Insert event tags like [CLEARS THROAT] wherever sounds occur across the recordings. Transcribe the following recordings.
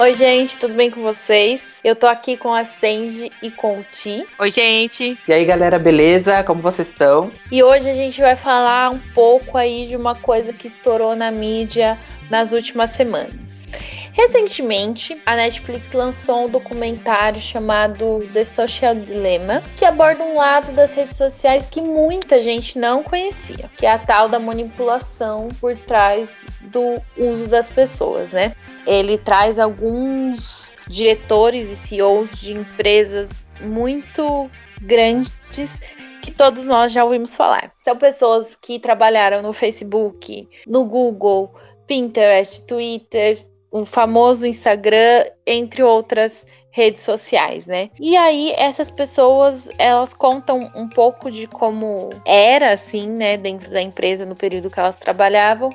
Oi, gente, tudo bem com vocês? Eu tô aqui com a Sandy e com o Ti. Oi, gente. E aí, galera, beleza? Como vocês estão? E hoje a gente vai falar um pouco aí de uma coisa que estourou na mídia nas últimas semanas. Recentemente, a Netflix lançou um documentário chamado The Social Dilemma, que aborda um lado das redes sociais que muita gente não conhecia, que é a tal da manipulação por trás do uso das pessoas, né? Ele traz alguns diretores e CEOs de empresas muito grandes que todos nós já ouvimos falar. São pessoas que trabalharam no Facebook, no Google, Pinterest, Twitter, o famoso Instagram, entre outras redes sociais, né? E aí essas pessoas, elas contam um pouco de como era assim, né, dentro da empresa no período que elas trabalhavam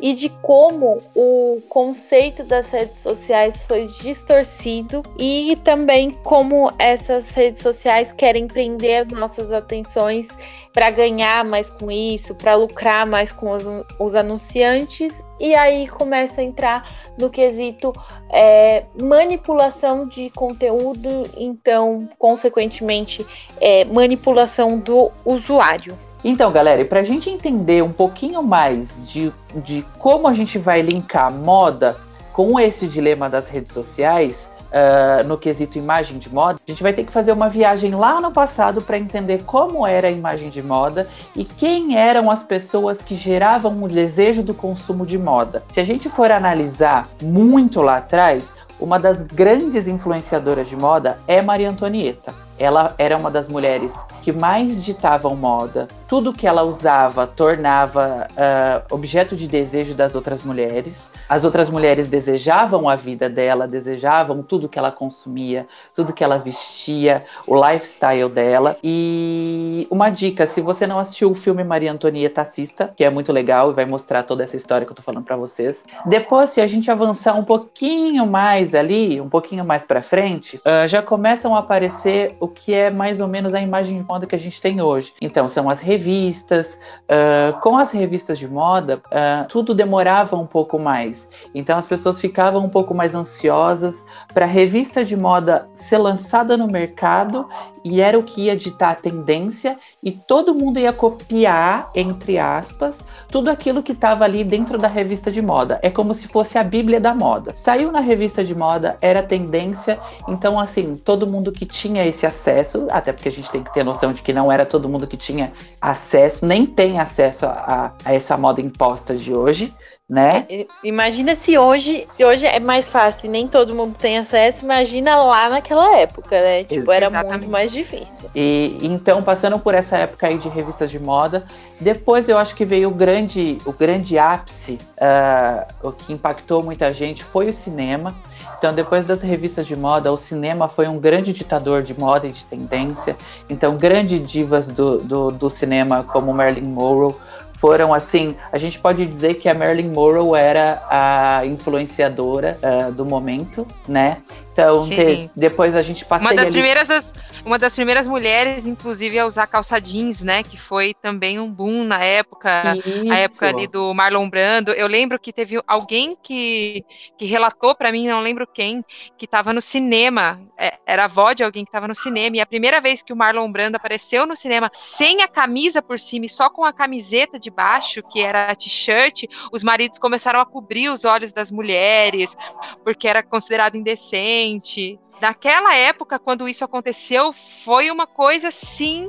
e de como o conceito das redes sociais foi distorcido e também como essas redes sociais querem prender as nossas atenções para ganhar mais com isso, para lucrar mais com os, os, anunciantes, e aí começa a entrar no quesito é, manipulação de conteúdo, então, consequentemente, é, manipulação do usuário. Então, galera, para a gente entender um pouquinho mais de, de como a gente vai linkar moda com esse dilema das redes sociais, uh, no quesito imagem de moda, a gente vai ter que fazer uma viagem lá no passado para entender como era a imagem de moda e quem eram as pessoas que geravam o desejo do consumo de moda. Se a gente for analisar muito lá atrás, uma das grandes influenciadoras de moda é Maria Antonieta. Ela era uma das mulheres que mais ditavam moda. Tudo que ela usava tornava uh, objeto de desejo das outras mulheres. As outras mulheres desejavam a vida dela, desejavam tudo que ela consumia, tudo que ela vestia, o lifestyle dela. E uma dica: se você não assistiu o filme Maria Antonieta, assista, que é muito legal e vai mostrar toda essa história que eu tô falando para vocês. Depois, se a gente avançar um pouquinho mais ali, um pouquinho mais para frente, uh, já começam a aparecer o que é mais ou menos a imagem de moda que a gente tem hoje. Então, são as revistas. Uh, com as revistas de moda, uh, tudo demorava um pouco mais. Então, as pessoas ficavam um pouco mais ansiosas para a revista de moda ser lançada no mercado e era o que ia ditar a tendência e todo mundo ia copiar, entre aspas, tudo aquilo que estava ali dentro da revista de moda. É como se fosse a Bíblia da moda. Saiu na revista de moda, era tendência, então assim, todo mundo que tinha esse acesso, até porque a gente tem que ter noção de que não era todo mundo que tinha acesso, nem tem acesso a, a essa moda imposta de hoje, né? É, imagina se hoje, se hoje é mais fácil, nem todo mundo tem acesso, imagina lá naquela época, né? Tipo, era muito mais difícil. E então, passando por essa época aí de revistas de moda, depois eu acho que veio o grande, o grande ápice, uh, o que impactou muita gente foi o cinema. Então, depois das revistas de moda, o cinema foi um grande ditador de moda e de tendência. Então, grandes divas do, do, do cinema como Marilyn Monroe foram assim, a gente pode dizer que a Marilyn Monroe era a influenciadora uh, do momento, né? Então, te, depois a gente passa uma das ali... primeiras as, uma das primeiras mulheres, inclusive, a usar calça jeans, né? Que foi também um boom na época, Isso. a época ali do Marlon Brando. Eu lembro que teve alguém que, que relatou para mim, não lembro quem, que estava no cinema. É, era a avó de alguém que estava no cinema. E a primeira vez que o Marlon Brando apareceu no cinema sem a camisa por cima e só com a camiseta de baixo, que era a t-shirt, os maridos começaram a cobrir os olhos das mulheres, porque era considerado indecente gente naquela época, quando isso aconteceu, foi uma coisa sim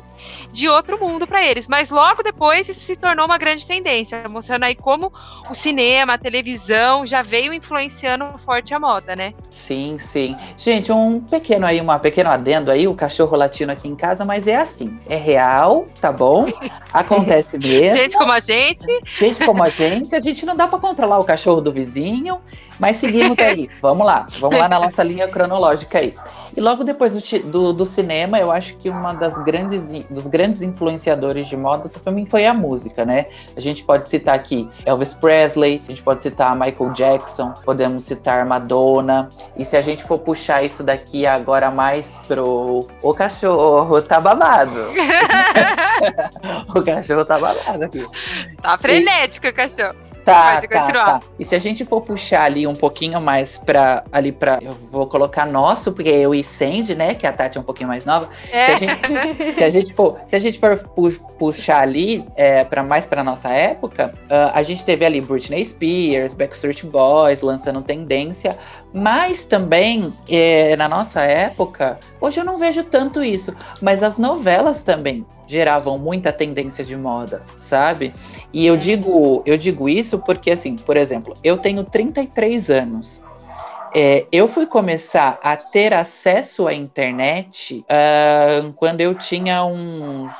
de outro mundo para eles. Mas logo depois isso se tornou uma grande tendência, mostrando aí como o cinema, a televisão já veio influenciando forte a moda, né? Sim, sim. Gente, um pequeno aí, uma pequeno adendo aí, o cachorro latino aqui em casa, mas é assim, é real, tá bom? [LAUGHS] Acontece mesmo. gente como a gente. Gente como a gente, a gente não dá para controlar o cachorro do vizinho, mas seguimos [LAUGHS] aí. Vamos lá, vamos lá na nossa linha cronológica aí. E logo depois do, do, do, cinema, eu acho que uma das grandes dos grandes influenciadores de moda também foi a música, né? A gente pode citar aqui Elvis Presley, a gente pode citar Michael Jackson, podemos citar Madonna. E se a gente for puxar isso daqui agora mais pro o cachorro tá babado. [LAUGHS] [LAUGHS] o cachorro tá babado aqui. Tá frenético e... o cachorro. Tá, Pode tá. Tá. E se a gente for puxar ali um pouquinho mais pra. Ali pra. Eu vou colocar nosso, porque eu e Sandy, né? Que a Tati é um pouquinho mais nova. É. Se, a gente, se, a gente for, se a gente for puxar ali é, pra mais pra nossa época, uh, a gente teve ali Britney Spears, Backstreet Boys lançando tendência. Mas também, é, na nossa época, hoje eu não vejo tanto isso, mas as novelas também geravam muita tendência de moda, sabe? E eu digo, eu digo isso porque, assim, por exemplo, eu tenho 33 anos. É, eu fui começar a ter acesso à internet uh, quando eu tinha uns,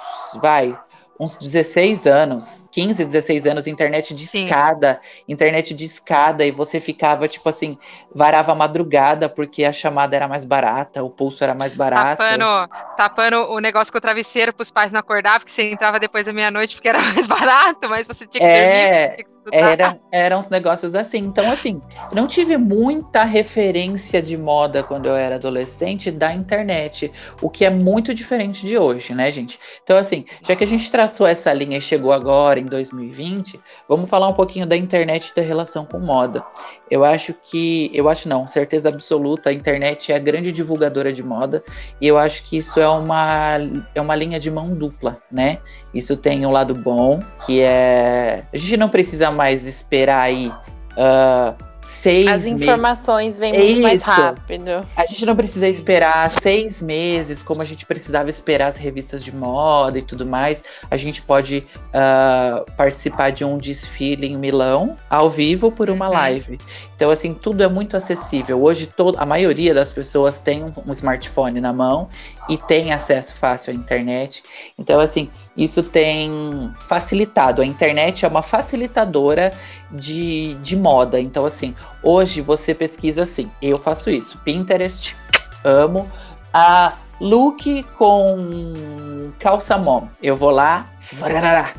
vai, uns 16 anos, 15, 16 anos, internet de Sim. escada, internet de escada, e você ficava, tipo assim, varava a madrugada porque a chamada era mais barata, o pulso era mais barato. Tapando, tapando o negócio com o travesseiro para os pais não acordar, porque você entrava depois da meia-noite porque era [LAUGHS] mais barato, mas você tinha que é, dormir, tinha que estudar. Era, eram uns negócios assim. Então, assim, não tive muita referência de moda quando eu era adolescente da internet, o que é muito diferente de hoje, né, gente? Então, assim, já que a gente traz traçou essa linha e chegou agora em 2020, vamos falar um pouquinho da internet e da relação com moda. Eu acho que, eu acho não, certeza absoluta, a internet é a grande divulgadora de moda e eu acho que isso é uma, é uma linha de mão dupla, né? Isso tem um lado bom, que é. A gente não precisa mais esperar aí. Uh, seis As informações vêm muito mais rápido. A gente não precisa esperar seis meses, como a gente precisava esperar as revistas de moda e tudo mais. A gente pode uh, participar de um desfile em Milão, ao vivo, por uma uhum. live. Então, assim, tudo é muito acessível. Hoje, todo, a maioria das pessoas tem um, um smartphone na mão e tem acesso fácil à internet. Então, assim, isso tem facilitado. A internet é uma facilitadora de, de moda. Então, assim, hoje você pesquisa assim, eu faço isso, Pinterest, amo. A look com calça mom. Eu vou lá,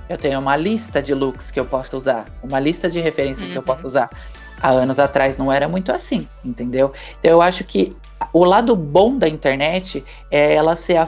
eu tenho uma lista de looks que eu posso usar, uma lista de referências uhum. que eu posso uhum. usar. Há anos atrás não era muito assim, entendeu? Então eu acho que o lado bom da internet é ela ser a,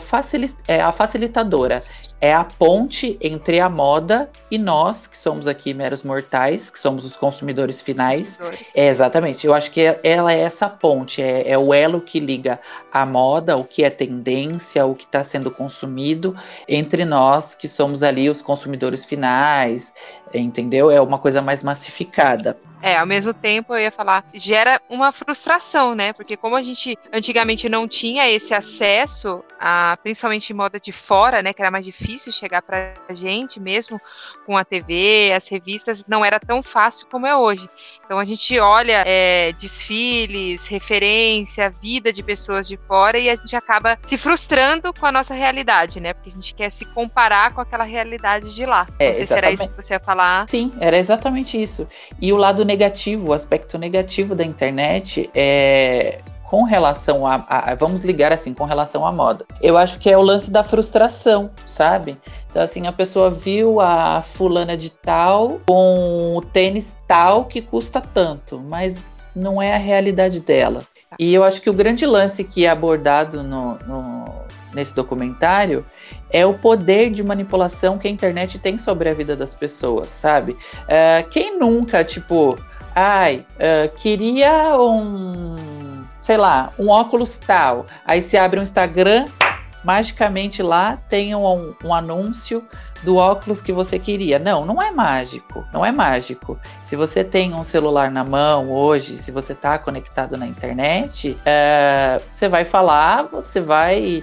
é a facilitadora é a ponte entre a moda e nós, que somos aqui meros mortais, que somos os consumidores finais. Consumidores. É, exatamente. Eu acho que ela é essa ponte, é, é, o elo que liga a moda, o que é tendência, o que está sendo consumido, entre nós, que somos ali os consumidores finais, entendeu? É uma coisa mais massificada. É, ao mesmo tempo eu ia falar, gera uma frustração, né? Porque como a gente antigamente não tinha esse acesso, a, principalmente moda de fora, né? Que era mais difícil chegar pra gente, mesmo com a TV, as revistas, não era tão fácil como é hoje. Então a gente olha é, desfiles, referência, vida de pessoas de fora e a gente acaba se frustrando com a nossa realidade, né? Porque a gente quer se comparar com aquela realidade de lá. É, Não sei se era isso que você ia falar. Sim, era exatamente isso. E o lado negativo, o aspecto negativo da internet é com relação a, a, Vamos ligar assim, com relação à moda. Eu acho que é o lance da frustração, sabe? Então, assim, a pessoa viu a fulana de tal com o tênis tal que custa tanto, mas não é a realidade dela. E eu acho que o grande lance que é abordado no, no, nesse documentário é o poder de manipulação que a internet tem sobre a vida das pessoas, sabe? Uh, quem nunca, tipo, ai, uh, queria um sei lá, um óculos tal. Aí você abre um Instagram, magicamente lá tem um, um, anúncio do óculos que você queria. Não, não é mágico, não é mágico. Se você tem um celular na mão hoje, se você está conectado na internet, é, você vai falar, você vai.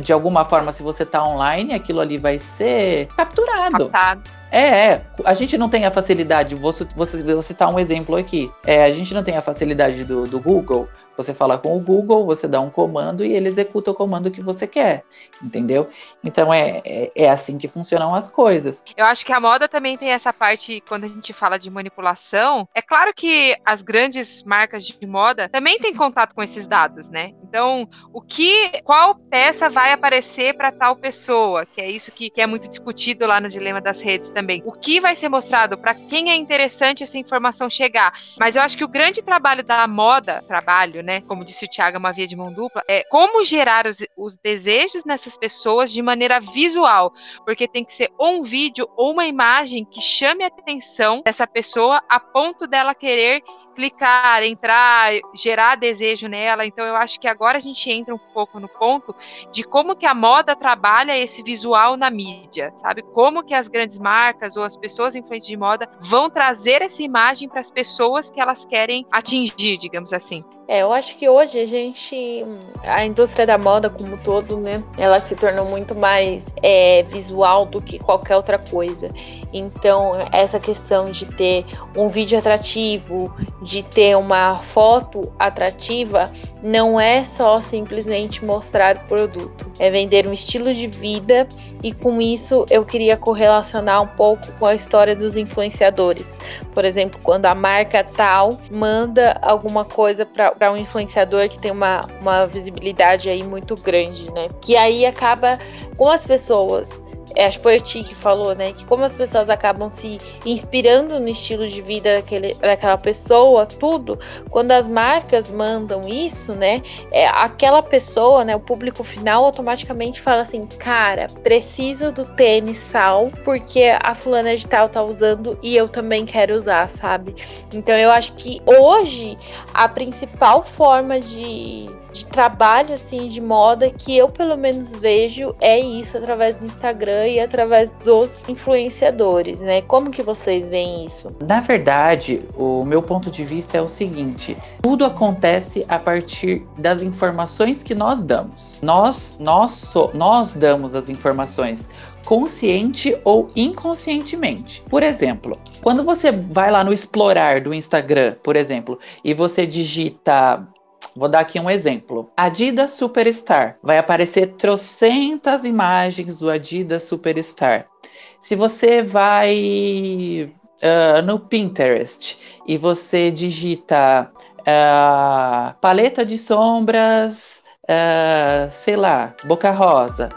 De alguma forma, se você está online, aquilo ali vai ser capturado. Captado. É, é, a gente não tem a facilidade, vou, vou, vou citar um exemplo aqui. É, a gente não tem a facilidade do, do Google você fala com o Google, você dá um comando e ele executa o comando que você quer, entendeu? Então é, é, é, assim que funcionam as coisas. Eu acho que a moda também tem essa parte, quando a gente fala de manipulação, é claro que as grandes marcas de moda também têm contato com esses dados, né? Então, o que, qual peça vai aparecer para tal pessoa, que é isso que, que é muito discutido lá no dilema das redes também. O que vai ser mostrado para quem é interessante essa informação chegar. Mas eu acho que o grande trabalho da moda, trabalho, né? Como disse o Thiago, é uma via de mão dupla, é como gerar os, os desejos nessas pessoas de maneira visual. porque tem que ser ou um vídeo ou uma imagem que chame a atenção dessa pessoa a ponto dela querer clicar, entrar, gerar desejo nela. Então eu acho que agora a gente entra um pouco no ponto de como que a moda trabalha esse visual na mídia, sabe? Como que as grandes marcas ou as pessoas influentes de moda vão trazer essa imagem para as pessoas que elas querem atingir, digamos assim. É, eu acho que hoje a gente, a indústria da moda como um todo, né, ela se tornou muito mais é, visual do que qualquer outra coisa. Então, essa questão de ter um vídeo atrativo, de ter uma foto atrativa, não é só simplesmente mostrar o produto, é vender um estilo de vida e com isso eu queria correlacionar um pouco com a história dos influenciadores. Por exemplo, quando a marca tal manda alguma coisa para um influenciador que tem uma, uma visibilidade aí muito grande, né? Que aí acaba com as pessoas é, acho que foi o Ti que falou, né? Que como as pessoas acabam se inspirando no estilo de vida daquele, daquela pessoa, tudo, quando as marcas mandam isso, né? É, aquela pessoa, né? O público final automaticamente fala assim: cara, preciso do tênis sal, porque a fulana de tal tá usando e eu também quero usar, sabe? Então eu acho que hoje a principal forma de de trabalho assim de moda que eu pelo menos vejo é isso através do Instagram e através dos influenciadores, né? Como que vocês veem isso? Na verdade, o meu ponto de vista é o seguinte: tudo acontece a partir das informações que nós damos. Nós nós so, nós damos as informações consciente ou inconscientemente. Por exemplo, quando você vai lá no explorar do Instagram, por exemplo, e você digita Vou dar aqui um exemplo. Adidas Superstar. Vai aparecer trocentas imagens do Adidas Superstar. Se você vai uh, no Pinterest e você digita uh, paleta de sombras, uh, sei lá, boca rosa,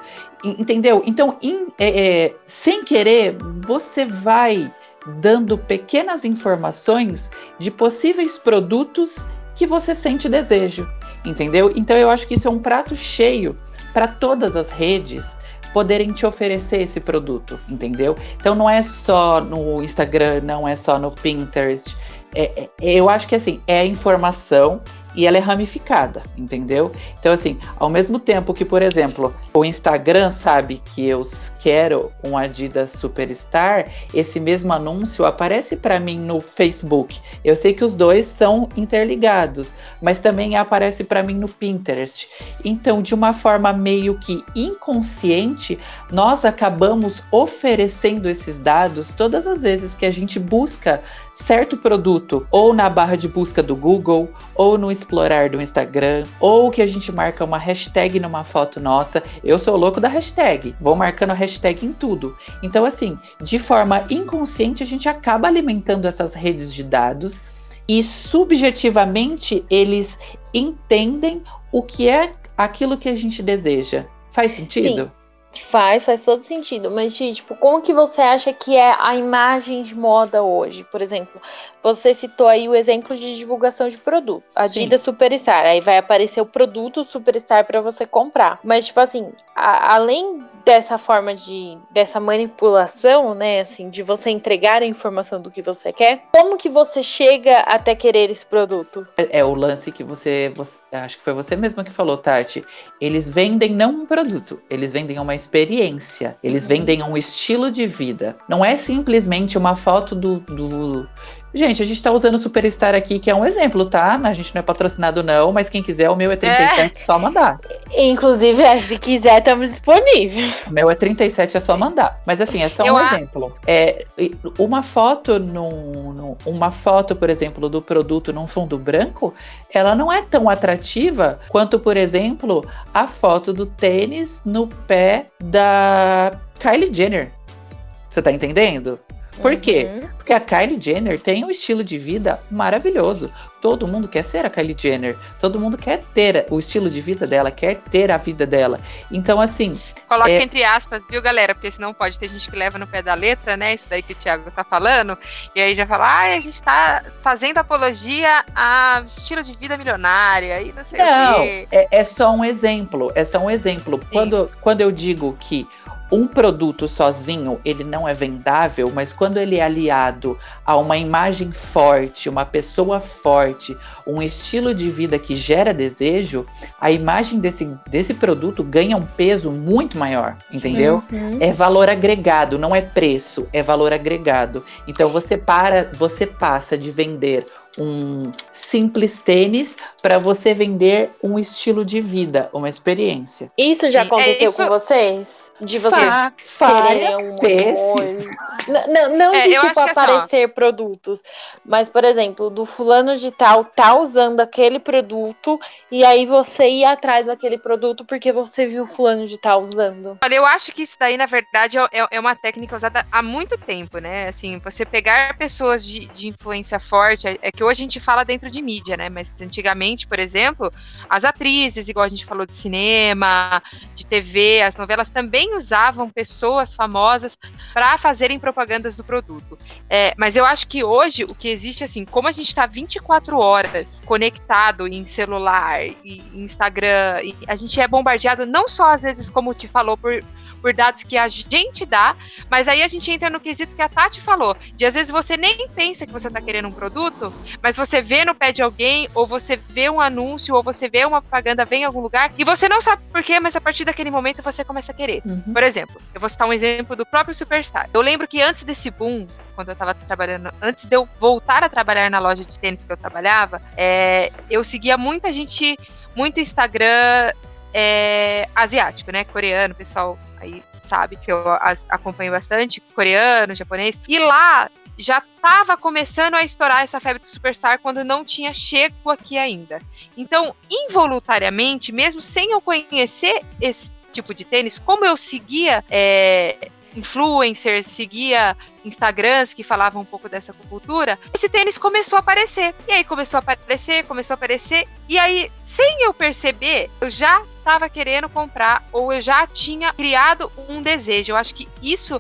entendeu? Então, in, é, é, sem querer, você vai dando pequenas informações de possíveis produtos que você sente desejo, entendeu? Então eu acho que isso é um prato cheio para todas as redes poderem te oferecer esse produto, entendeu? Então não é só no Instagram, não é só no Pinterest. É, é, eu acho que assim, é informação e ela é ramificada, entendeu? Então, assim, ao mesmo tempo que, por exemplo, o Instagram sabe que eu quero um Adidas Superstar, esse mesmo anúncio aparece para mim no Facebook. Eu sei que os dois são interligados, mas também aparece para mim no Pinterest. Então, de uma forma meio que inconsciente, nós acabamos oferecendo esses dados todas as vezes que a gente busca certo produto, ou na barra de busca do Google, ou no explorar do Instagram, ou que a gente marca uma hashtag numa foto nossa. Eu sou louco da hashtag, vou marcando hashtag em tudo. Então, assim, de forma inconsciente, a gente acaba alimentando essas redes de dados e subjetivamente eles entendem o que é aquilo que a gente deseja. Faz sentido? Sim. Faz, faz todo sentido. Mas, tipo, como que você acha que é a imagem de moda hoje? Por exemplo, você citou aí o exemplo de divulgação de produto. Adidas Sim. Superstar. Aí vai aparecer o produto Superstar para você comprar. Mas, tipo assim, a, além dessa forma de dessa manipulação, né, assim, de você entregar a informação do que você quer, como que você chega até querer esse produto? É, é o lance que você, você, acho que foi você mesma que falou, Tati. Eles vendem não um produto, eles vendem uma experiência, eles uhum. vendem um estilo de vida. Não é simplesmente uma foto do, do Gente, a gente tá usando o Superstar aqui, que é um exemplo, tá? A gente não é patrocinado, não, mas quem quiser, o meu é 37, é. só mandar. Inclusive, é, se quiser, estamos disponíveis. O meu é 37, é só mandar. Mas assim, é só Eu um exemplo. É, uma foto num, num, uma foto, por exemplo, do produto num fundo branco, ela não é tão atrativa quanto, por exemplo, a foto do tênis no pé da Kylie Jenner. Você tá entendendo? Por quê? Uhum. Porque a Kylie Jenner tem um estilo de vida maravilhoso. Todo mundo quer ser a Kylie Jenner. Todo mundo quer ter o estilo de vida dela, quer ter a vida dela. Então, assim. Coloca é... entre aspas, viu, galera? Porque senão pode ter gente que leva no pé da letra, né? Isso daí que o Thiago tá falando. E aí já fala, ah, a gente tá fazendo apologia a estilo de vida milionário. Aí não sei não, o quê. É, é só um exemplo. É só um exemplo. Quando, quando eu digo que um produto sozinho ele não é vendável, mas quando ele é aliado a uma imagem forte, uma pessoa forte, um estilo de vida que gera desejo, a imagem desse, desse produto ganha um peso muito maior, entendeu? Uhum. É valor agregado, não é preço, é valor agregado. Então você para, você passa de vender um simples tênis para você vender um estilo de vida, uma experiência. Isso já Sim, aconteceu é, isso... com vocês? De você querer um vezes. Não, não é, de tipo aparecer assim, produtos, mas por exemplo, do fulano de tal tá usando aquele produto e aí você ir atrás daquele produto porque você viu fulano de tal usando. Olha, eu acho que isso daí na verdade é, é, é uma técnica usada há muito tempo, né? Assim, você pegar pessoas de, de influência forte, é, é que hoje a gente fala dentro de mídia, né? Mas antigamente, por exemplo, as atrizes, igual a gente falou de cinema, de TV, as novelas também usavam pessoas famosas para fazerem propagandas do produto. É, mas eu acho que hoje o que existe, assim, como a gente está 24 horas conectado em celular e Instagram, e a gente é bombardeado não só às vezes, como te falou, por por dados que a gente dá, mas aí a gente entra no quesito que a Tati falou, de às vezes você nem pensa que você está querendo um produto, mas você vê no pé de alguém, ou você vê um anúncio, ou você vê uma propaganda, vem em algum lugar, e você não sabe por quê, mas a partir daquele momento você começa a querer. Uhum. Por exemplo, eu vou citar um exemplo do próprio Superstar. Eu lembro que antes desse boom, quando eu estava trabalhando, antes de eu voltar a trabalhar na loja de tênis que eu trabalhava, é, eu seguia muita gente, muito Instagram é, asiático, né? Coreano, pessoal aí sabe que eu as, acompanho bastante, coreano, japonês, e lá já estava começando a estourar essa febre do superstar quando não tinha chego aqui ainda. Então, involuntariamente, mesmo sem eu conhecer esse tipo de tênis, como eu seguia é, influencers, seguia Instagrams que falavam um pouco dessa cultura, esse tênis começou a aparecer. E aí começou a aparecer, começou a aparecer, e aí, sem eu perceber, eu já estava querendo comprar ou eu já tinha criado um desejo. Eu acho que isso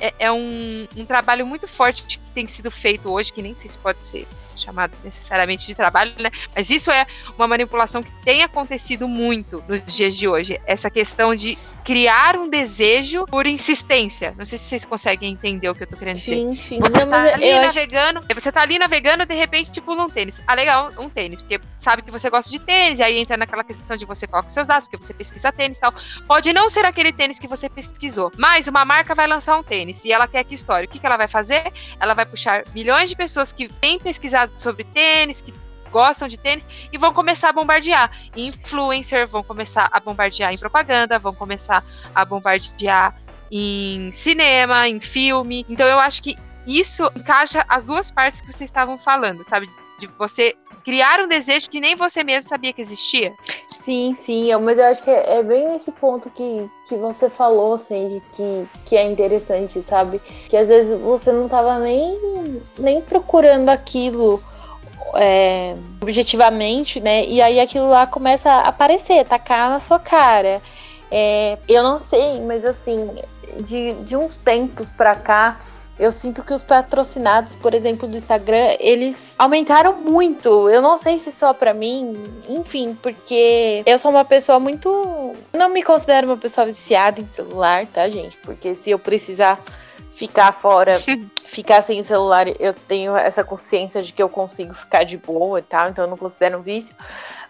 é, é um, um, trabalho muito forte que tem sido feito hoje, que nem sei se pode ser chamado necessariamente de trabalho, né? Mas isso é uma manipulação que tem acontecido muito nos dias de hoje. Essa questão de criar um desejo por insistência. Não sei se vocês conseguem entender o que eu tô querendo sim, dizer. Sim, Você tá ali navegando, acho... você tá ali navegando, de repente, tipo, um tênis. Ah, legal, um tênis, porque sabe que você gosta de tênis, e aí entra naquela questão de você coloca seus dados, porque você pesquisa tênis e tal. Pode não ser aquele tênis que você pesquisou, mas uma marca vai lançar um tênis e ela quer que história. O que, que ela vai fazer? Ela vai puxar milhões de pessoas que têm pesquisado sobre tênis, que gostam de tênis e vão começar a bombardear. Influencer vão começar a bombardear em propaganda, vão começar a bombardear em cinema, em filme. Então eu acho que isso encaixa as duas partes que vocês estavam falando, sabe? De você criar um desejo que nem você mesmo sabia que existia. Sim, sim, mas eu acho que é, é bem nesse ponto que, que você falou, assim, que, que é interessante, sabe? Que às vezes você não estava nem, nem procurando aquilo é, objetivamente, né? E aí aquilo lá começa a aparecer, tacar na sua cara. É, eu não sei, mas assim, de, de uns tempos pra cá, eu sinto que os patrocinados, por exemplo, do Instagram, eles aumentaram muito. Eu não sei se só para mim, enfim, porque eu sou uma pessoa muito. Não me considero uma pessoa viciada em celular, tá, gente? Porque se eu precisar ficar fora, [LAUGHS] ficar sem o celular, eu tenho essa consciência de que eu consigo ficar de boa e tal, então eu não considero um vício.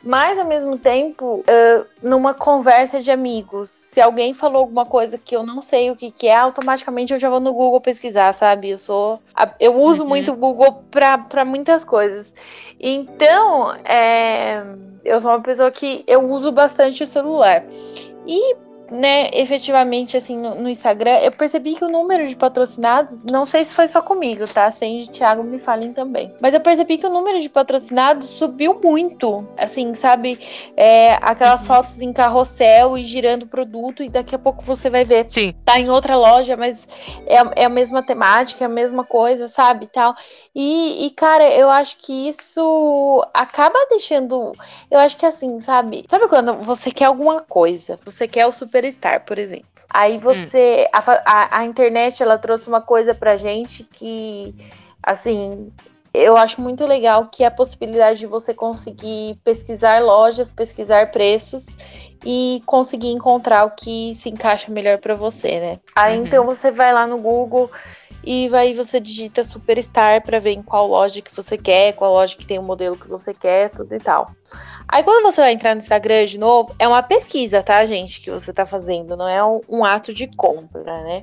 Mas ao mesmo tempo, uh, numa conversa de amigos, se alguém falou alguma coisa que eu não sei o que, que é, automaticamente eu já vou no Google pesquisar, sabe? Eu sou. Eu uso uhum. muito o Google para muitas coisas. Então, é, eu sou uma pessoa que eu uso bastante o celular. E né, efetivamente, assim, no, no, Instagram, eu percebi que o número de patrocinados, não sei se foi só comigo, tá? Sem de Thiago me falem também. Mas eu percebi que o número de patrocinados subiu muito. Assim, sabe? É, aquelas uhum. fotos em carrossel e girando produto, e daqui a pouco você vai ver. Sim. Tá em outra loja, mas é, é a mesma temática, é a mesma coisa, sabe? Tal. E, e, cara, eu acho que isso acaba deixando. Eu acho que assim, sabe? Sabe quando você quer alguma coisa? Você quer o super Superstar, por exemplo. Aí hum. você. Hum. A, a, a, internet ela trouxe uma coisa pra gente que, assim. Eu acho muito legal que é a possibilidade de você conseguir pesquisar lojas, pesquisar preços e conseguir encontrar o que se encaixa melhor para você, né? Aí uhum. então você vai lá no Google e vai você digita Superstar para ver em qual loja que você quer, qual loja que tem o modelo que você quer, tudo e tal. Aí quando você vai entrar no Instagram de novo, é uma pesquisa, tá, gente, que você tá fazendo, não é um, um ato de compra, né?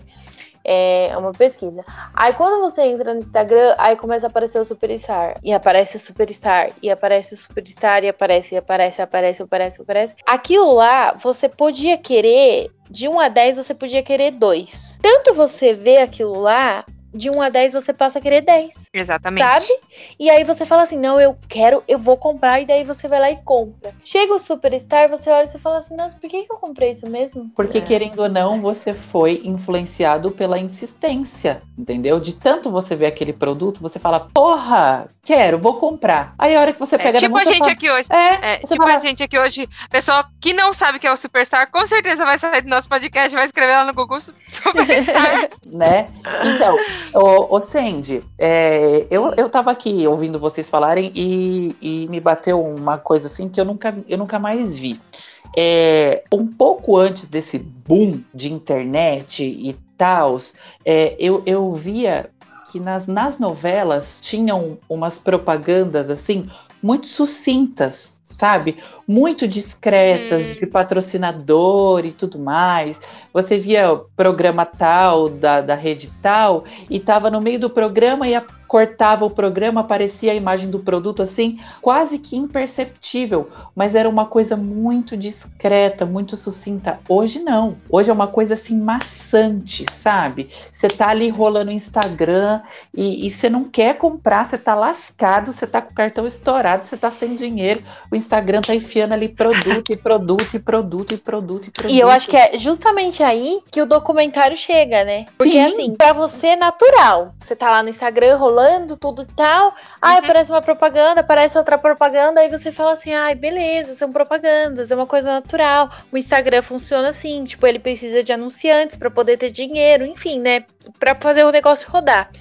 É uma pesquisa. Aí quando você entra no Instagram, aí começa a aparecer o Superstar. E aparece o Superstar. E aparece o Superstar. E aparece, e aparece, aparece, aparece, aparece. Aquilo lá, você podia querer. De 1 a 10, você podia querer 2. Tanto você vê aquilo lá, de 1 a 10 você passa a querer 10. Exatamente. Sabe? E aí você fala assim: não, eu quero, eu vou comprar, e daí você vai lá e compra. Chega o Superstar, você olha e você fala assim: nossa, por que, que eu comprei isso mesmo? Porque, é. querendo ou não, você foi influenciado pela insistência, entendeu? De tanto você ver aquele produto, você fala: porra, quero, vou comprar. Aí a hora que você é, pega é, tipo a gente fala, aqui hoje. É, é tipo fala, a gente aqui hoje, pessoal que não sabe que é o Superstar, com certeza vai sair do nosso podcast, vai escrever lá no Google Superstar. [LAUGHS] né? Então, Ô, ô Sandy, é, eu, eu tava aqui ouvindo vocês falarem e, e me bateu uma coisa assim que eu nunca, eu nunca mais vi. É, um pouco antes desse boom de internet e tal, é, eu, eu via que nas, nas novelas tinham umas propagandas assim muito sucintas, sabe? Muito discretas, hum. de patrocinador e tudo mais. Você via o programa tal, da, da rede tal, e tava no meio do programa e a cortava o programa, aparecia a imagem do produto assim, quase que imperceptível, mas era uma coisa muito discreta, muito sucinta. Hoje não. Hoje é uma coisa assim maçante, sabe? Você tá ali rolando o Instagram e, você não quer comprar, você tá lascado, você tá com o cartão estourado, você tá sem dinheiro, o Instagram tá enfiando ali produto e produto e produto e produto e produto. E eu acho que é justamente aí que o documentário chega, né? Porque Sim. assim, para você é natural. Você tá lá no Instagram rolando rolando tudo e tal. Aí uhum. aparece uma propaganda, aparece outra propaganda, aí você fala assim: ai, beleza, são propagandas, é uma coisa natural. O Instagram funciona assim, tipo, ele precisa de anunciantes para poder ter dinheiro, enfim, né? Pra fazer o negócio rodar.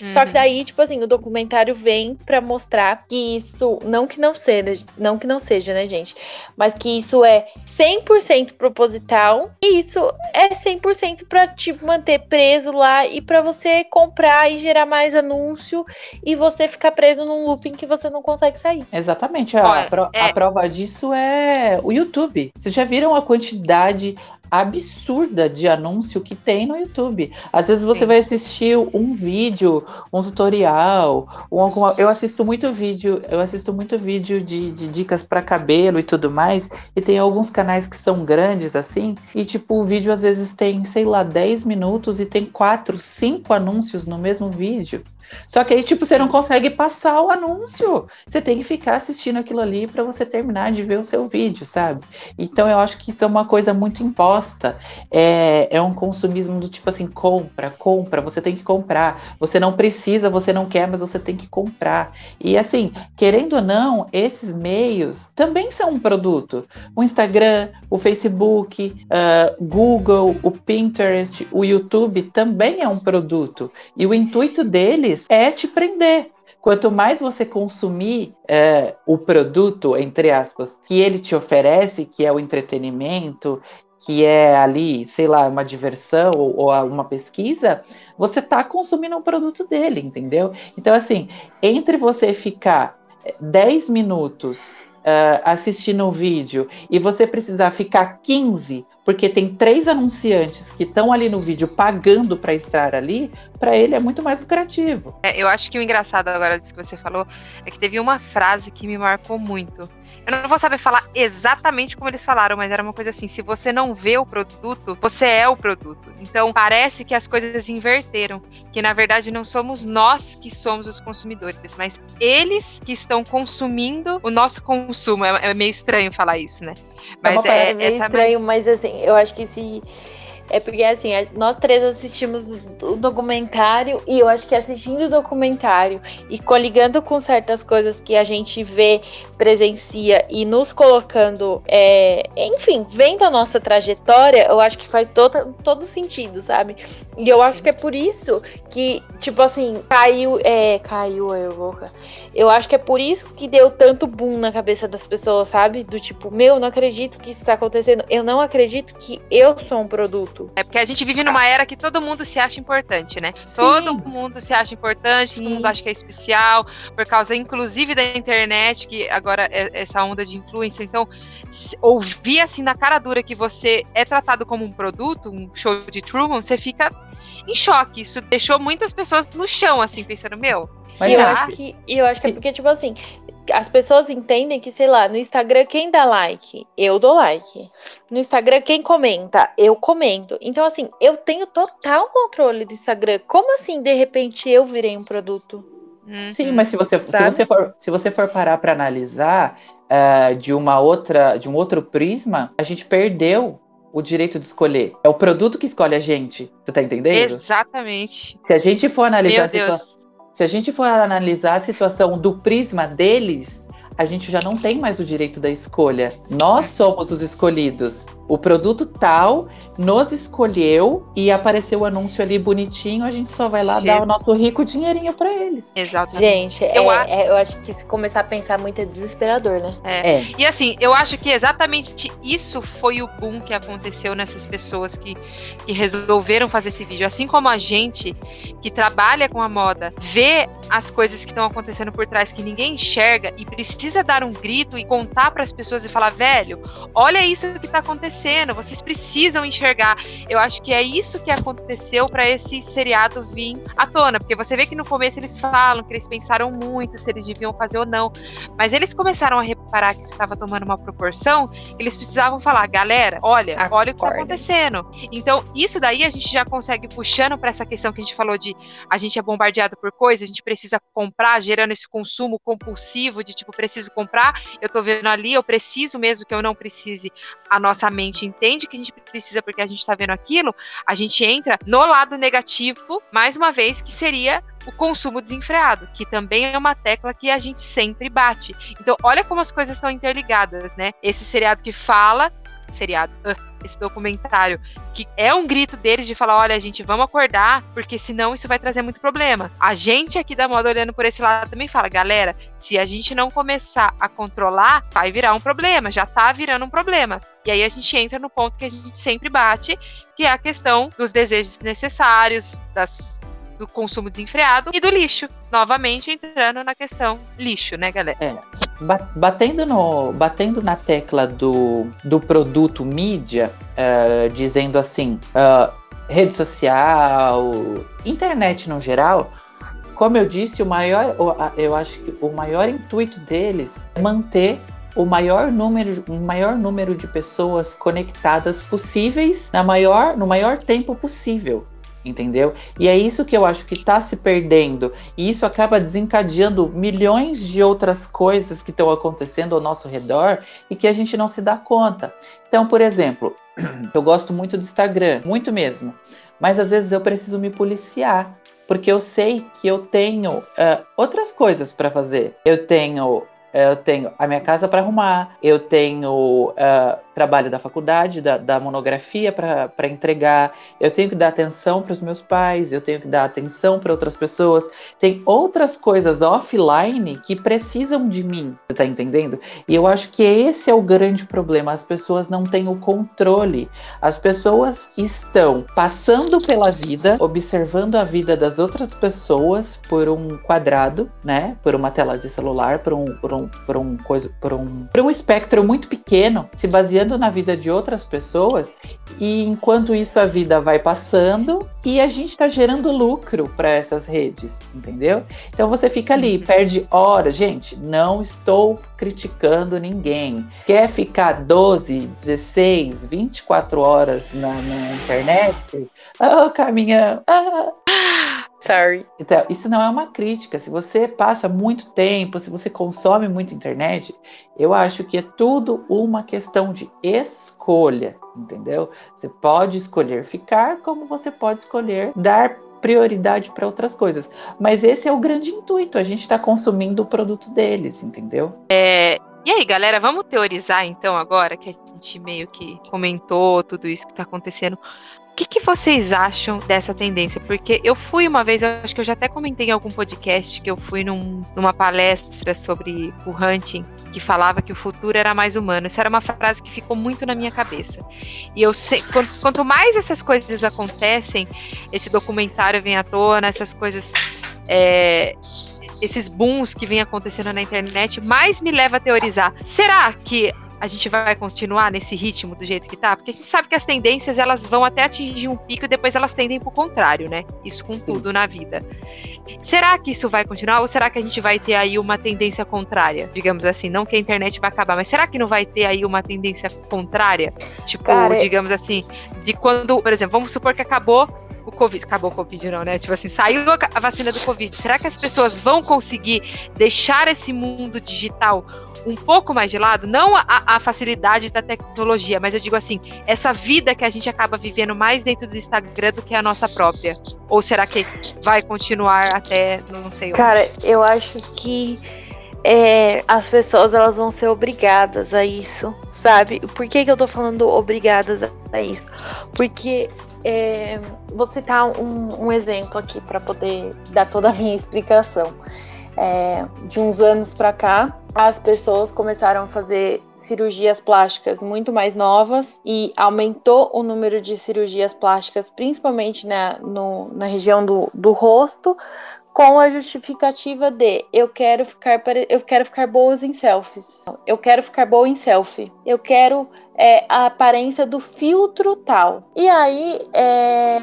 Uhum. Só que uhum. daí, tipo assim, o documentário vem para mostrar que isso, não que não seja, não que não seja, né, gente? Mas que isso é 100% proposital e isso é 100% para te manter preso lá e para você comprar e gerar mais anúncios anúncio e você ficar preso num looping que você não consegue sair. Exatamente. A, Olha, a, é... a prova disso é o YouTube. Vocês já viram a quantidade absurda de anúncio que tem no YouTube. Às vezes você Sim. vai assistir um vídeo, um tutorial, um, alguma, eu assisto muito vídeo, eu assisto muito vídeo de, de dicas para cabelo e tudo mais, e tem alguns canais que são grandes assim, e tipo, o vídeo às vezes tem, sei lá, 10 minutos e tem quatro, cinco anúncios no mesmo vídeo. Só que aí, tipo, você não consegue passar o anúncio. Você tem que ficar assistindo aquilo ali para você terminar de ver o seu vídeo, sabe? Então eu acho que isso é uma coisa muito imposta. É, é um consumismo do tipo assim, compra, compra, você tem que comprar. Você não precisa, você não quer, mas você tem que comprar. E assim, querendo ou não, esses meios também são um produto. O Instagram, o Facebook, uh, Google, o Pinterest, o YouTube também é um produto. E o intuito deles é te prender. Quanto mais você consumir é, o produto, entre aspas, que ele te oferece, que é o entretenimento, que é ali, sei lá, uma diversão ou, ou uma pesquisa, você está consumindo um produto dele, entendeu? Então, assim, entre você ficar 10 minutos uh, assistindo o vídeo e você precisar ficar 15 porque tem três anunciantes que estão ali no vídeo pagando para estar ali, para ele é muito mais lucrativo. É, eu acho que o engraçado agora disso que você falou é que teve uma frase que me marcou muito. Eu não vou saber falar exatamente como eles falaram, mas era uma coisa assim: se você não vê o produto, você é o produto. Então parece que as coisas inverteram, que na verdade não somos nós que somos os consumidores, mas eles que estão consumindo o nosso consumo. É, é meio estranho falar isso, né? Mas é, é meio essa estranho, mas assim, eu acho que se É porque assim, nós três assistimos o documentário e eu acho que assistindo o documentário e coligando com certas coisas que a gente vê, presencia e nos colocando, é, enfim, vendo a nossa trajetória, eu acho que faz todo, todo sentido, sabe? E eu Sim. acho que é por isso que, tipo assim, caiu, é, caiu, eu vou. Eu acho que é por isso que deu tanto boom na cabeça das pessoas, sabe? Do tipo, meu, não acredito que isso tá acontecendo. Eu não acredito que eu sou um produto. É porque a gente vive numa era que todo mundo se acha importante, né? Sim. Todo mundo se acha importante, Sim. todo mundo acha que é especial, por causa, inclusive, da internet, que agora é essa onda de influência. Então, ouvir assim na cara dura que você é tratado como um produto, um show de Truman, você fica em choque. Isso deixou muitas pessoas no chão, assim, pensando, meu. Mas eu acho que eu acho que é porque, tipo assim, as pessoas entendem que, sei lá, no Instagram quem dá like, eu dou like. No Instagram quem comenta, eu comento. Então, assim, eu tenho total controle do Instagram. Como assim, de repente, eu virei um produto? Uhum. Sim, mas se você, se você, for, se você for parar para analisar uh, de uma outra, de um outro prisma, a gente perdeu o direito de escolher. É o produto que escolhe a gente. Você tá entendendo? Exatamente. Se a gente for analisar a situação. Se a gente for analisar a situação do prisma deles, a gente já não tem mais o direito da escolha. Nós somos os escolhidos o produto tal nos escolheu e apareceu o anúncio ali bonitinho, a gente só vai lá Jesus. dar o nosso rico dinheirinho para eles. Exatamente. Gente, eu, é, é, eu acho que se começar a pensar muito é desesperador, né? É. é. E assim, eu acho que exatamente isso foi o boom que aconteceu nessas pessoas que, que resolveram fazer esse vídeo. Assim como a gente que trabalha com a moda vê as coisas que estão acontecendo por trás que ninguém enxerga e precisa dar um grito e contar para as pessoas e falar, velho, olha isso que tá acontecendo acontecendo, vocês precisam enxergar. Eu acho que é isso que aconteceu para esse seriado vir à tona, porque você vê que no começo eles falam que eles pensaram muito se eles deviam fazer ou não, mas eles começaram a reparar que isso estava tomando uma proporção, eles precisavam falar, galera, olha, Acorda. olha o que está acontecendo. Então, isso daí a gente já consegue puxando para essa questão que a gente falou de a gente é bombardeado por coisas, a gente precisa comprar, gerando esse consumo compulsivo de tipo, preciso comprar, eu tô vendo ali, eu preciso mesmo que eu não precise, a nossa mente gente entende que a gente precisa porque a gente está vendo aquilo, a gente entra no lado negativo, mais uma vez, que seria o consumo desenfreado, que também é uma tecla que a gente sempre bate. Então, olha como as coisas estão interligadas, né? Esse seriado que fala, seriado, esse documentário, que é um grito deles de falar: olha, gente, vamos acordar, porque senão isso vai trazer muito problema. A gente aqui da moda olhando por esse lado também fala: galera, se a gente não começar a controlar, vai virar um problema, já tá virando um problema. E aí a gente entra no ponto que a gente sempre bate, que é a questão dos desejos necessários, das do consumo desenfreado e do lixo. Novamente entrando na questão lixo, né, galera? É. Batendo, no, batendo na tecla do, do produto mídia, uh, dizendo assim, uh, rede social, internet no geral, como eu disse, o maior, eu acho que o maior intuito deles é manter o maior número, o maior número de pessoas conectadas possíveis na maior, no maior tempo possível entendeu? E é isso que eu acho que está se perdendo. E isso acaba desencadeando milhões de outras coisas que estão acontecendo ao nosso redor e que a gente não se dá conta. Então, por exemplo, [CLEARS THROAT] eu gosto muito do Instagram, muito mesmo. Mas às vezes eu preciso me policiar. Porque eu sei que eu tenho uh, outras coisas para fazer. Eu tenho eu tenho a minha casa para arrumar, eu tenho uh, trabalho da faculdade, da, da monografia para entregar, eu tenho que dar atenção para os meus pais, eu tenho que dar atenção para outras pessoas. Tem outras coisas offline que precisam de mim, você tá entendendo? E eu acho que esse é o grande problema. As pessoas não têm o controle. As pessoas estão passando pela vida, observando a vida das outras pessoas por um quadrado, né? Por uma tela de celular, por um, por um, por um coisa, por um, por um espectro muito pequeno, se baseando na vida de outras pessoas e enquanto isso a vida vai passando e a gente está gerando lucro para essas redes, entendeu? Então você fica ali, uhum. perde horas. Gente, não estou criticando ninguém. Quer ficar 12, 16, 24 horas na, na internet? Oh, caminhão! Ah. Sorry. Então, isso não é uma crítica. Se você passa muito tempo, se você consome muito internet, eu acho que é tudo uma questão de escolha, entendeu? Você pode escolher ficar, como você pode escolher dar prioridade para outras coisas. Mas esse é o grande intuito, a gente está consumindo o produto deles, entendeu? É, e aí, galera, vamos teorizar então agora que a gente meio que comentou tudo isso que está acontecendo que, que vocês acham dessa tendência? Porque eu fui uma vez, eu acho que eu já até comentei em algum podcast que eu fui num, numa palestra sobre o hunting, que falava que o futuro era mais humano. Isso era uma frase que ficou muito na minha cabeça. E eu sei, quanto, quanto mais essas coisas acontecem, esse documentário vem à tona, essas coisas. É, esses booms que vem acontecendo na internet, mais me leva a teorizar. Será que a gente vai continuar nesse ritmo do jeito que tá? Porque a gente sabe que as tendências elas vão até atingir um pico e depois elas tendem pro contrário, né? Isso com tudo na vida. Será que isso vai continuar ou será que a gente vai ter aí uma tendência contrária? Digamos assim, não que a internet vai acabar, mas será que não vai ter aí uma tendência contrária? Tipo, Cara, digamos assim, de quando, por exemplo, vamos supor que acabou o Covid. Acabou o Covid, não, né? Tipo assim, saiu a vacina do Covid. Será que as pessoas vão conseguir deixar esse mundo digital um pouco mais de lado? Não a, a facilidade da tecnologia, mas eu digo assim, essa vida que a gente acaba vivendo mais dentro do Instagram do que a nossa própria. Ou será que vai continuar até não sei onde? Cara, eu acho que é, as pessoas elas vão ser obrigadas a isso, sabe? Por que, que eu tô falando obrigadas a isso? Porque é, vou citar um, um exemplo aqui para poder dar toda a minha explicação. É, de uns anos para cá, as pessoas começaram a fazer cirurgias plásticas muito mais novas e aumentou o número de cirurgias plásticas, principalmente na, no, na região do, do rosto, com a justificativa de eu quero ficar eu quero ficar boas em selfies. Eu quero ficar boa em selfie. Eu quero é, a aparência do filtro tal. E aí é,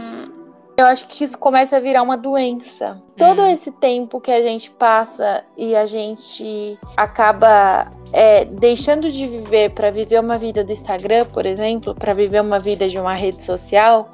eu acho que isso começa a virar uma doença. Todo hum. esse tempo que a gente passa e a gente acaba é, deixando de viver para viver uma vida do Instagram, por exemplo, para viver uma vida de uma rede social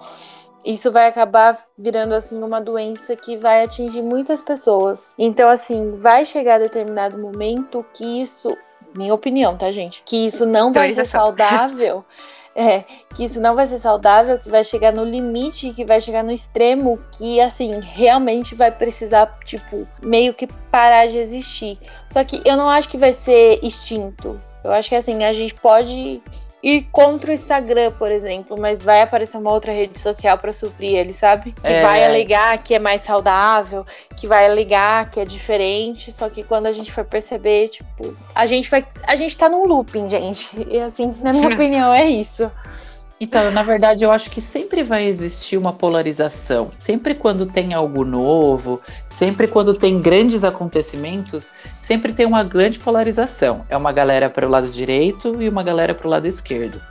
isso vai acabar virando assim uma doença que vai atingir muitas pessoas. Então assim, vai chegar determinado momento que isso, minha opinião, tá, gente? Que isso não vai ser saudável. [LAUGHS] É, que isso não vai ser saudável, que vai chegar no limite, que vai chegar no extremo, que assim, realmente vai precisar, tipo, meio que parar de existir. Só que eu não acho que vai ser extinto. Eu acho que assim, a gente pode ir contra o Instagram, por exemplo, mas vai aparecer uma outra rede social para suprir ele, sabe? Que é. vai alegar que é mais saudável, que vai alegar que é diferente, só que quando a gente for perceber, tipo, a gente vai. A gente tá num looping, gente. E assim, na minha [LAUGHS] opinião, é isso. Então, na verdade, eu acho que sempre vai existir uma polarização. Sempre quando tem algo novo, sempre quando tem grandes acontecimentos, sempre tem uma grande polarização. É uma galera para o lado direito e uma galera para o lado esquerdo.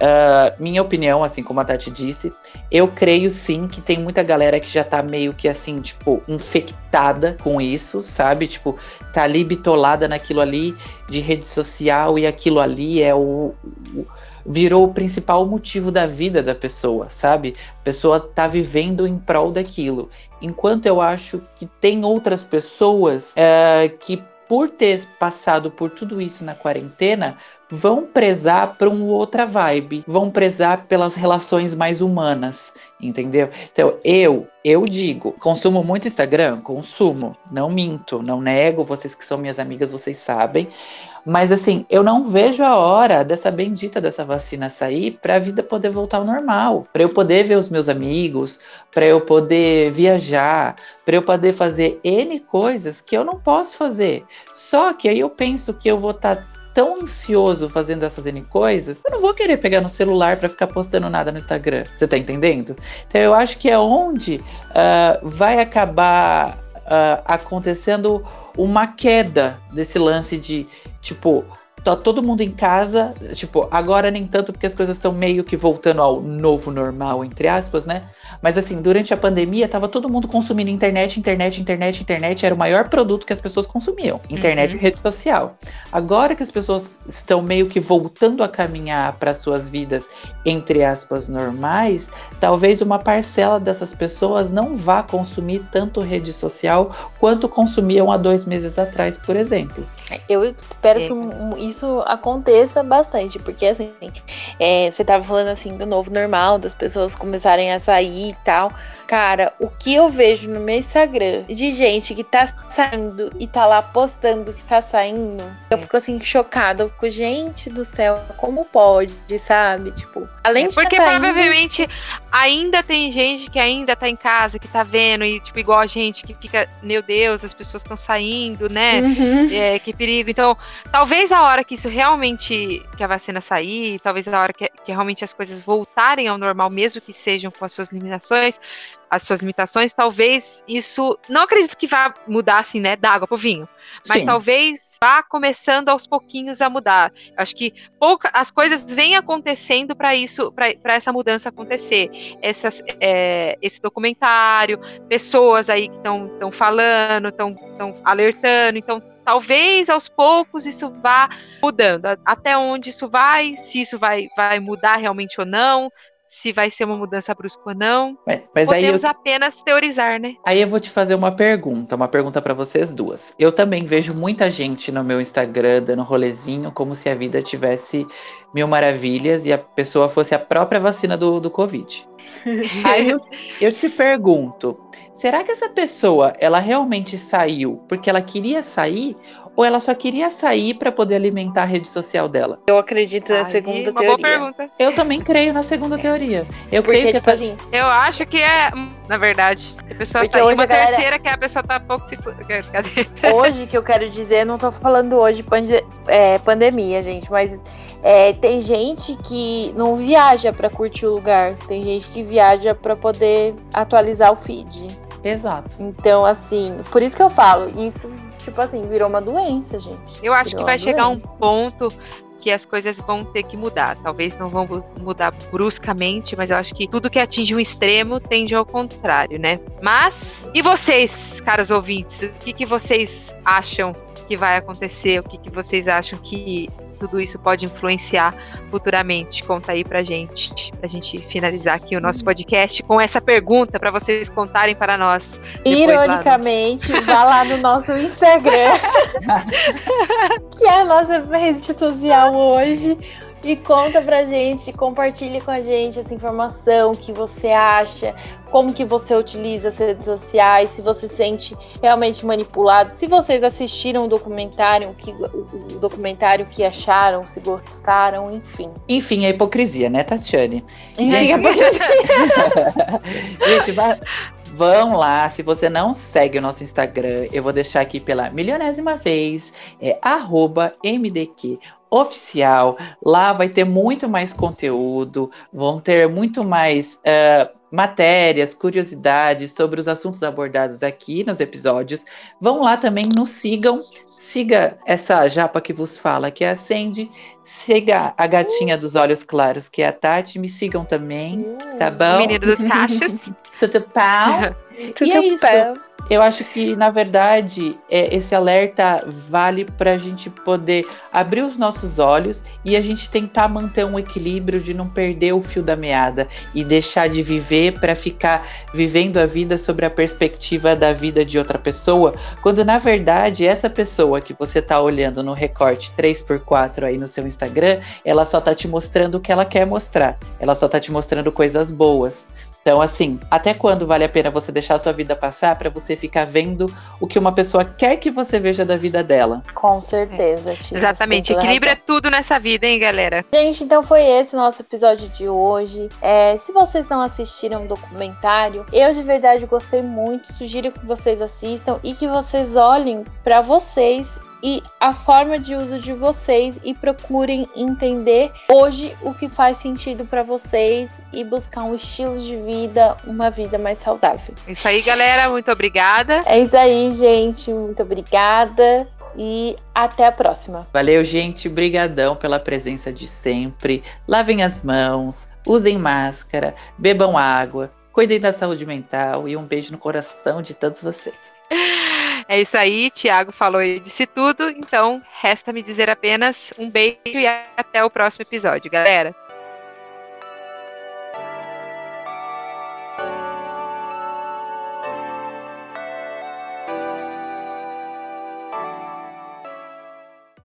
Uh, minha opinião, assim como a Tati disse, eu creio sim que tem muita galera que já tá meio que assim, tipo, infectada com isso, sabe? Tipo, tá ali bitolada naquilo ali de rede social e aquilo ali é o, o virou o principal motivo da vida da pessoa, sabe? A pessoa tá vivendo em prol daquilo. Enquanto eu acho que tem outras pessoas é, que, por ter passado por tudo isso na quarentena, vão prezar para uma outra vibe, vão prezar pelas relações mais humanas, entendeu? Então, eu, eu digo, consumo muito Instagram, consumo, não minto, não nego, vocês que são minhas amigas, vocês sabem, mas assim, eu não vejo a hora dessa bendita dessa vacina sair para a vida poder voltar ao normal, para eu poder ver os meus amigos, para eu poder viajar, para eu poder fazer N coisas que eu não posso fazer. Só que aí eu penso que eu vou estar tá tão ansioso fazendo essas N coisas, eu não vou querer pegar no celular para ficar postando nada no Instagram. Você tá entendendo? Então eu acho que é onde uh, vai acabar uh, acontecendo uma queda desse lance de Tipo, tá todo mundo em casa, tipo, agora nem tanto porque as coisas estão meio que voltando ao novo normal, entre aspas, né? Mas assim, durante a pandemia, tava todo mundo consumindo internet, internet, internet, internet. Era o maior produto que as pessoas consumiam. Internet uhum. e rede social. Agora que as pessoas estão meio que voltando a caminhar para suas vidas, entre aspas, normais, talvez uma parcela dessas pessoas não vá consumir tanto rede social quanto consumiam há dois meses atrás, por exemplo. Eu espero é. que isso aconteça bastante, porque assim, é, você tava falando assim do novo normal, das pessoas começarem a sair e tal. Cara, o que eu vejo no meu Instagram de gente que tá saindo e tá lá postando que tá saindo, eu fico assim chocada. Eu fico, gente do céu, como pode, sabe? Tipo, além de. Tá porque tá saindo... provavelmente ainda tem gente que ainda tá em casa, que tá vendo, e tipo, igual a gente que fica, meu Deus, as pessoas estão saindo, né? Uhum. É, que perigo. Então, talvez a hora que isso realmente, que a vacina sair, talvez a hora que, que realmente as coisas voltarem ao normal, mesmo que sejam com as suas limitações, as suas limitações, talvez isso, não acredito que vá mudar assim, né, da água pro vinho, mas Sim. talvez vá começando aos pouquinhos a mudar. Acho que pouca, as coisas vêm acontecendo para isso, para essa mudança acontecer. Essas, é, esse documentário, pessoas aí que estão falando, estão alertando, então talvez aos poucos isso vá mudando. Até onde isso vai, se isso vai, vai mudar realmente ou não, se vai ser uma mudança brusca ou não. Mas, mas Podemos eu, apenas teorizar, né? Aí eu vou te fazer uma pergunta, uma pergunta para vocês duas. Eu também vejo muita gente no meu Instagram dando rolezinho como se a vida tivesse mil maravilhas e a pessoa fosse a própria vacina do, do Covid. [LAUGHS] Aí eu, eu te pergunto, será que essa pessoa ela realmente saiu porque ela queria sair ou ela só queria sair para poder alimentar a rede social dela? Eu acredito na segunda teoria. Boa pergunta. Eu também creio na segunda [LAUGHS] teoria. Eu Porque, creio que tipo assim, eu acho que é, na verdade, a pessoa Porque tá hoje uma galera... terceira que a pessoa tá pouco se [LAUGHS] Hoje que eu quero dizer, não tô falando hoje pande... é, pandemia, gente, mas é, tem gente que não viaja para curtir o lugar, tem gente que viaja para poder atualizar o feed. Exato. Então, assim, por isso que eu falo, isso tipo assim, virou uma doença, gente. Eu acho virou que vai chegar doença. um ponto que as coisas vão ter que mudar. Talvez não vão mudar bruscamente, mas eu acho que tudo que atinge um extremo tende ao contrário, né? Mas, e vocês, caros ouvintes, o que, que vocês acham que vai acontecer? O que, que vocês acham que tudo isso pode influenciar futuramente? Conta aí pra gente, pra gente finalizar aqui o nosso podcast com essa pergunta para vocês contarem para nós. Ironicamente, no... vá lá no nosso Instagram, [LAUGHS] que é a nossa rede social hoje e conta pra gente, compartilhe com a gente essa informação que você acha, como que você utiliza as redes sociais, se você se sente realmente manipulado, se vocês assistiram o documentário, que, o documentário que acharam, se gostaram, enfim. Enfim, a hipocrisia, né, Tatiane? Enfim, gente, a hipocrisia. [LAUGHS] gente, vai, Vão lá, se você não segue o nosso Instagram, eu vou deixar aqui pela milionésima vez, é MDQ oficial. Lá vai ter muito mais conteúdo, vão ter muito mais uh, matérias, curiosidades sobre os assuntos abordados aqui nos episódios. Vão lá também, nos sigam. Siga essa japa que vos fala, que é a Sandy. Siga a gatinha dos olhos claros, que é a Tati. Me sigam também, tá bom? O menino dos cachos. [LAUGHS] Tudo pau. [LAUGHS] e é isso. Eu acho que, na verdade, é, esse alerta vale para a gente poder abrir os nossos olhos e a gente tentar manter um equilíbrio de não perder o fio da meada e deixar de viver para ficar vivendo a vida sobre a perspectiva da vida de outra pessoa, quando na verdade essa pessoa que você está olhando no recorte 3x4 aí no seu Instagram, ela só está te mostrando o que ela quer mostrar, ela só está te mostrando coisas boas. Então, assim, até quando vale a pena você deixar a sua vida passar para você ficar vendo o que uma pessoa quer que você veja da vida dela? Com certeza, tia. Exatamente. Equilíbrio é tudo nessa vida, hein, galera? Gente, então foi esse nosso episódio de hoje. É, se vocês não assistiram o documentário, eu de verdade gostei muito. Sugiro que vocês assistam e que vocês olhem para vocês e a forma de uso de vocês e procurem entender hoje o que faz sentido para vocês e buscar um estilo de vida, uma vida mais saudável. É isso aí, galera. Muito obrigada. É isso aí, gente. Muito obrigada e até a próxima. Valeu, gente. Brigadão pela presença de sempre. Lavem as mãos, usem máscara, bebam água, Cuidem da saúde mental e um beijo no coração de todos vocês. [LAUGHS] É isso aí, Tiago falou e disse tudo, então resta me dizer apenas um beijo e até o próximo episódio, galera.